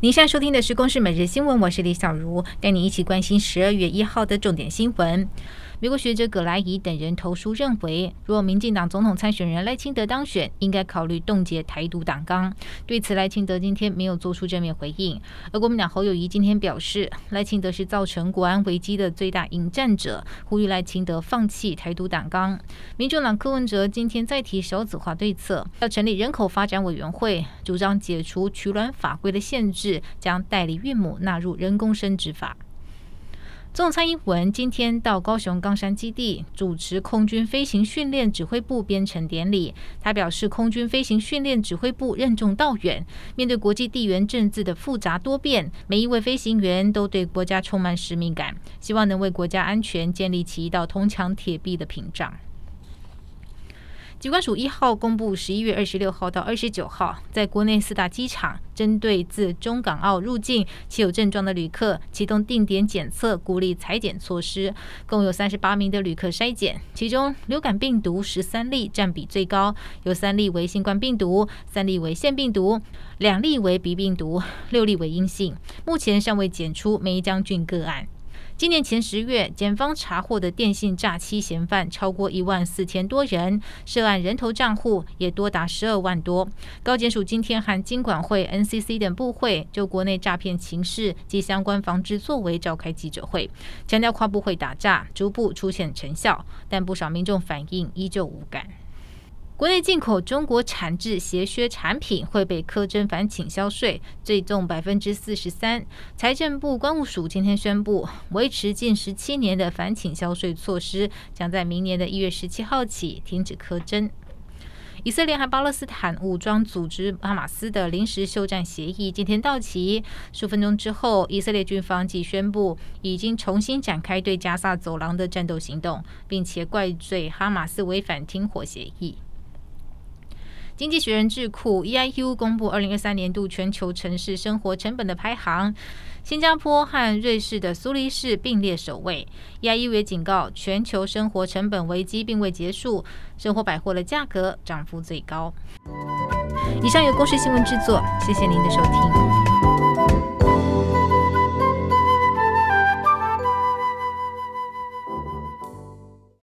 您现在收听的是《公视每日新闻》，我是李小茹，带你一起关心十二月一号的重点新闻。美国学者葛莱仪等人投书认为，若民进党总统参选人赖清德当选，应该考虑冻结台独党纲。对此，赖清德今天没有做出正面回应。而国民党侯友宜今天表示，赖清德是造成国安危机的最大引战者，呼吁赖清德放弃台独党纲。民众党柯文哲今天再提少子化对策，要成立人口发展委员会，主张解除取卵法规的限制，将代理孕母纳入人工生殖法。总统蔡英文今天到高雄冈山基地主持空军飞行训练指挥部编成典礼。他表示，空军飞行训练指挥部任重道远，面对国际地缘政治的复杂多变，每一位飞行员都对国家充满使命感，希望能为国家安全建立起一道铜墙铁壁的屏障。疾管署一号公布，十一月二十六号到二十九号，在国内四大机场，针对自中港澳入境且有症状的旅客，启动定点检测、孤立采检措施，共有三十八名的旅客筛检，其中流感病毒十三例占比最高，有三例为新冠病毒，三例为腺病毒，两例为鼻病毒，六例为阴性，目前尚未检出梅将军个案。今年前十月，检方查获的电信诈欺嫌犯超过一万四千多人，涉案人头账户也多达十二万多。高检署今天和金管会、NCC 等部会就国内诈骗情势及相关防治作为召开记者会，强调跨部会打诈逐步出现成效，但不少民众反应依旧无感。国内进口中国产制鞋靴产品会被苛征反倾销税，最重百分之四十三。财政部关务署今天宣布，维持近十七年的反倾销税措施，将在明年的一月十七号起停止苛征。以色列和巴勒斯坦武装组织哈马斯的临时休战协议今天到期，数分钟之后，以色列军方即宣布已经重新展开对加萨走廊的战斗行动，并且怪罪哈马斯违反停火协议。经济学人智库 EIU 公布二零二三年度全球城市生活成本的排行，新加坡和瑞士的苏黎世并列首位。EIU 也警告，全球生活成本危机并未结束，生活百货的价格涨幅最高。以上由公视新闻制作，谢谢您的收听。